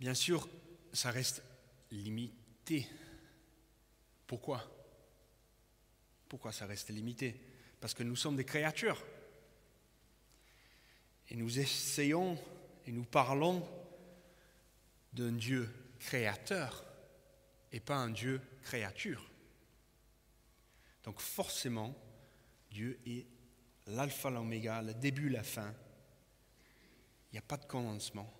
Bien sûr, ça reste limité. Pourquoi? Pourquoi ça reste limité? Parce que nous sommes des créatures. Et nous essayons et nous parlons d'un Dieu créateur et pas un Dieu créature. Donc forcément, Dieu est l'alpha, l'oméga, le début, la fin. Il n'y a pas de commencement.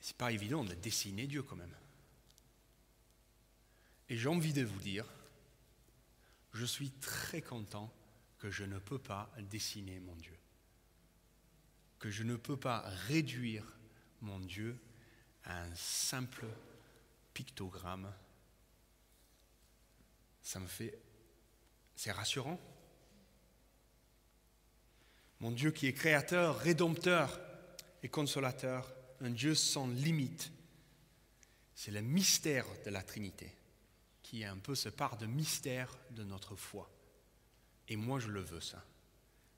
C'est pas évident de dessiner Dieu quand même. Et j'ai envie de vous dire, je suis très content que je ne peux pas dessiner mon Dieu, que je ne peux pas réduire mon Dieu à un simple pictogramme. Ça me fait... C'est rassurant. Mon Dieu qui est créateur, rédempteur et consolateur, un Dieu sans limite. C'est le mystère de la Trinité, qui est un peu ce part de mystère de notre foi. Et moi, je le veux, ça.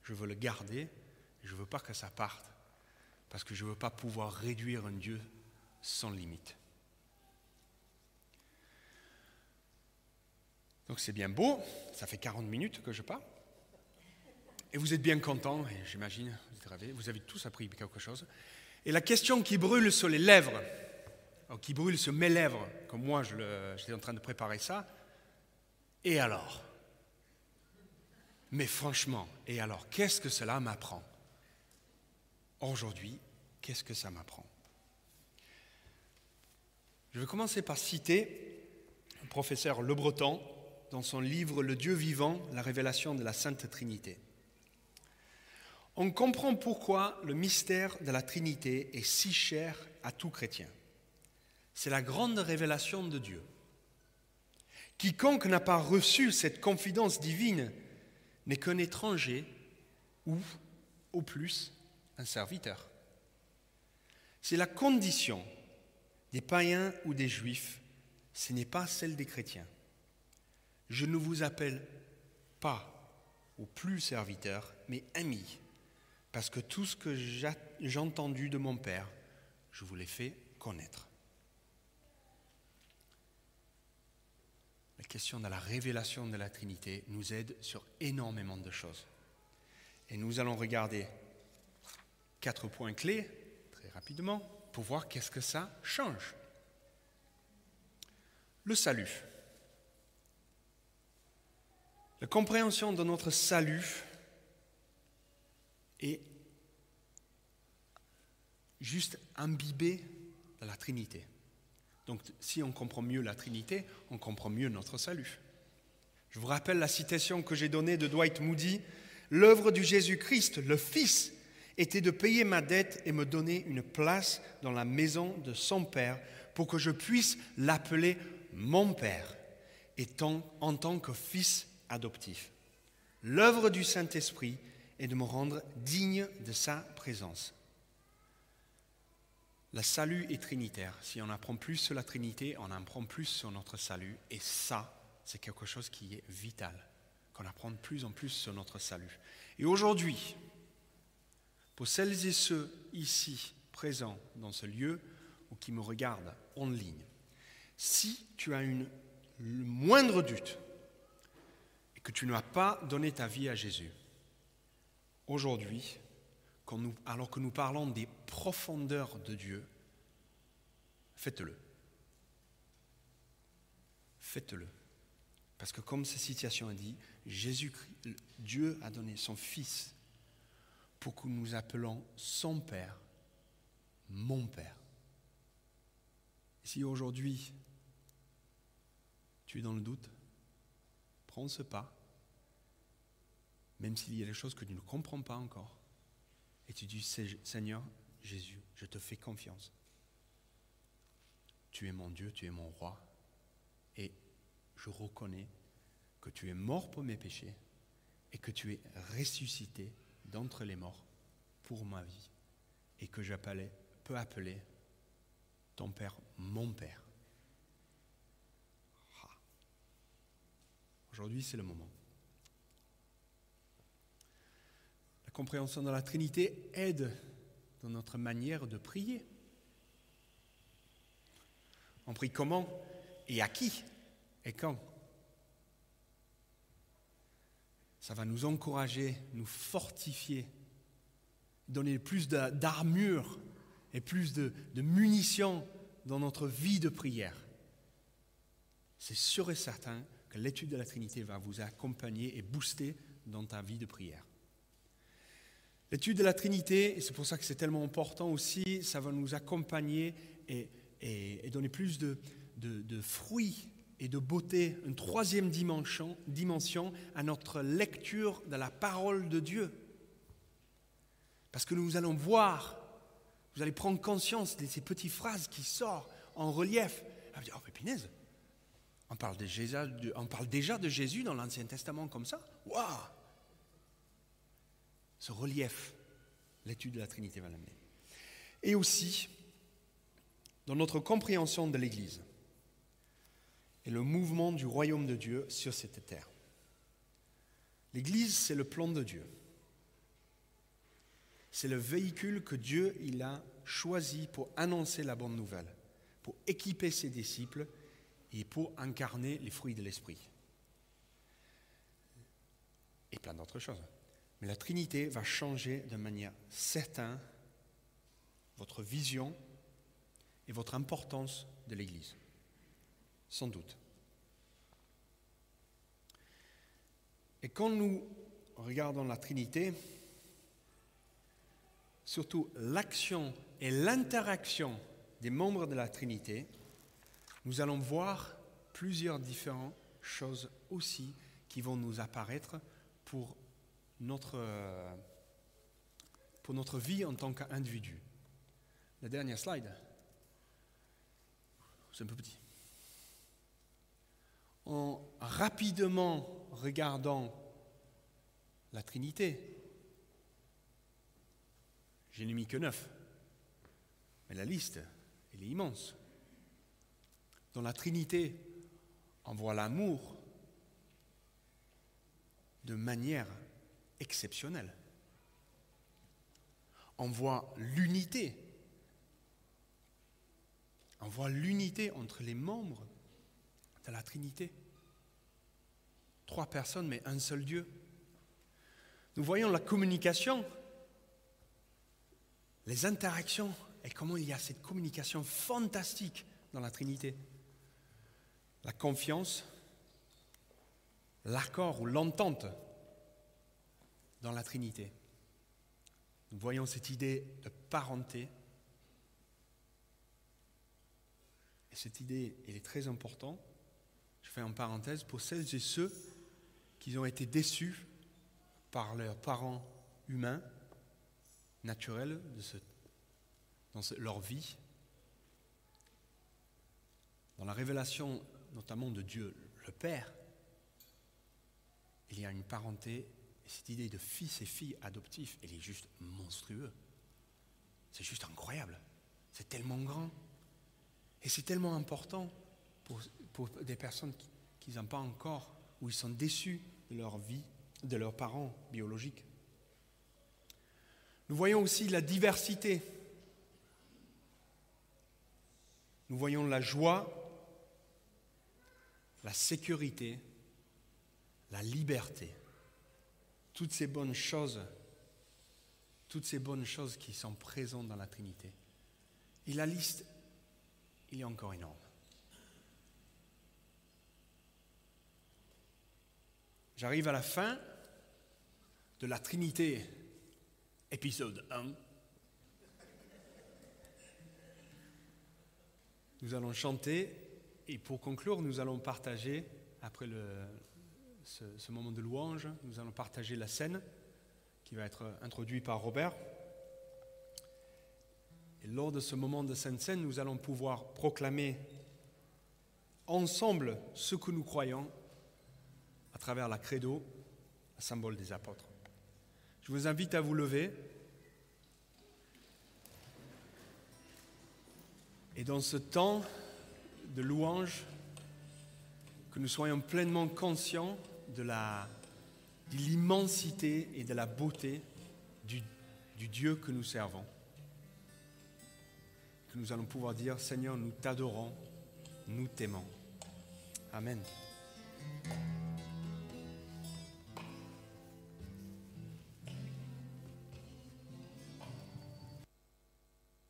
Je veux le garder. Je ne veux pas que ça parte. Parce que je ne veux pas pouvoir réduire un Dieu sans limite. Donc c'est bien beau. Ça fait 40 minutes que je parle. Et vous êtes bien contents, j'imagine, vous, vous avez tous appris quelque chose. Et la question qui brûle sur les lèvres, qui brûle sur mes lèvres, comme moi j'étais en train de préparer ça, et alors? Mais franchement, et alors, qu'est-ce que cela m'apprend? Aujourd'hui, qu'est-ce que ça m'apprend? Je vais commencer par citer le professeur Le Breton dans son livre Le Dieu vivant, la révélation de la Sainte Trinité. On comprend pourquoi le mystère de la Trinité est si cher à tout chrétien. C'est la grande révélation de Dieu. Quiconque n'a pas reçu cette confidence divine n'est qu'un étranger ou, au plus, un serviteur. C'est la condition des païens ou des juifs, ce n'est pas celle des chrétiens. Je ne vous appelle pas au plus serviteur, mais ami, parce que tout ce que j'ai entendu de mon Père, je vous l'ai fait connaître. la question de la révélation de la Trinité nous aide sur énormément de choses. Et nous allons regarder quatre points clés, très rapidement, pour voir qu'est-ce que ça change. Le salut. La compréhension de notre salut est juste imbibée de la Trinité. Donc si on comprend mieux la Trinité, on comprend mieux notre salut. Je vous rappelle la citation que j'ai donnée de Dwight Moody. L'œuvre du Jésus-Christ, le Fils, était de payer ma dette et me donner une place dans la maison de son Père pour que je puisse l'appeler mon Père en tant que fils adoptif. L'œuvre du Saint-Esprit est de me rendre digne de sa présence. Le salut est trinitaire. Si on apprend plus sur la Trinité, on apprend plus sur notre salut. Et ça, c'est quelque chose qui est vital, qu'on apprend de plus en plus sur notre salut. Et aujourd'hui, pour celles et ceux ici présents dans ce lieu ou qui me regardent en ligne, si tu as une, le moindre doute que tu n'as pas donné ta vie à Jésus, aujourd'hui, alors que nous parlons des profondeurs de Dieu, faites-le. Faites-le. Parce que comme cette citation a dit, Jésus, Dieu a donné son Fils pour que nous appelons son Père, mon Père. Si aujourd'hui tu es dans le doute, prends ce pas, même s'il y a des choses que tu ne comprends pas encore, et tu dis, Seigneur Jésus, je te fais confiance. Tu es mon Dieu, tu es mon roi, et je reconnais que tu es mort pour mes péchés et que tu es ressuscité d'entre les morts pour ma vie et que j'appelais, peux appeler ton Père mon Père. Aujourd'hui, c'est le moment. La compréhension de la Trinité aide dans notre manière de prier. On prie comment et à qui et quand Ça va nous encourager, nous fortifier, donner plus d'armure et plus de, munitions dans notre vie de prière. C'est sûr et certain l'étude de la Trinité va vous accompagner et booster dans ta vie de prière. L'étude de la Trinité, et c'est pour ça que c'est tellement important aussi, ça va nous accompagner et, donner plus de, fruits et de beauté, une troisième dimension, à notre lecture de la parole de Dieu. Parce que nous allons voir, vous allez prendre conscience de ces petites phrases qui sortent en relief. Ah, oh, on parle, déjà de Jésus dans l'Ancien Testament comme ça Waouh Ce relief, l'étude de la Trinité va l'amener. Et aussi, dans notre compréhension de l'Église et le mouvement du royaume de Dieu sur cette terre. L'Église, c'est le plan de Dieu. C'est le véhicule que Dieu il a choisi pour annoncer la bonne nouvelle, pour équiper ses disciples et pour incarner les fruits de l'Esprit. Et plein d'autres choses. Mais la Trinité va changer de manière certaine votre vision et votre importance de l'Église. Sans doute. Et quand nous regardons la Trinité, surtout l'action et l'interaction des membres de la Trinité, nous allons voir plusieurs différentes choses aussi qui vont nous apparaître pour notre, pour notre vie en tant qu'individu. La dernière slide. C'est un peu petit. En rapidement regardant la Trinité, j'ai n'ai mis que neuf, mais la liste, elle est immense. Dans la Trinité, on voit l'amour de manière exceptionnelle. On voit l'unité on voit l'unité entre les membres de la Trinité. Trois personnes, mais un seul Dieu. Nous voyons la communication, les interactions et comment il y a cette communication fantastique dans la Trinité. La confiance, l'accord ou l'entente dans la Trinité. Nous voyons cette idée de parenté cette idée, elle est très importante. Je fais en parenthèse pour celles et ceux qui ont été déçus par leurs parents humains, naturels, de dans leur vie. Dans la révélation notamment de Dieu, le Père, il y a une parenté, et cette idée de fils et filles adoptifs, elle est juste monstrueuse. C'est juste incroyable. C'est tellement grand. Et c'est tellement important pour, des personnes qui n'ont pas encore, ou ils sont déçus de leur vie, de leurs parents biologiques. Nous voyons aussi la diversité. Nous voyons la joie, la sécurité, la liberté. Toutes ces bonnes choses, toutes ces bonnes choses qui sont présentes dans la Trinité. Et la liste il est encore énorme. J'arrive à la fin de la Trinité, épisode 1. Nous allons chanter et pour conclure, nous allons partager, après ce, moment de louange, nous allons partager la scène qui va être introduite par Robert. Et lors de ce moment de Sainte Seine, nous allons pouvoir proclamer ensemble ce que nous croyons à travers la credo, le symbole des apôtres. Je vous invite à vous lever. Et dans ce temps de louange, que nous soyons pleinement conscients de l'immensité et de la beauté du, du Dieu que nous servons. Que nous allons pouvoir dire, Seigneur, nous t'adorons, nous t'aimons. Amen.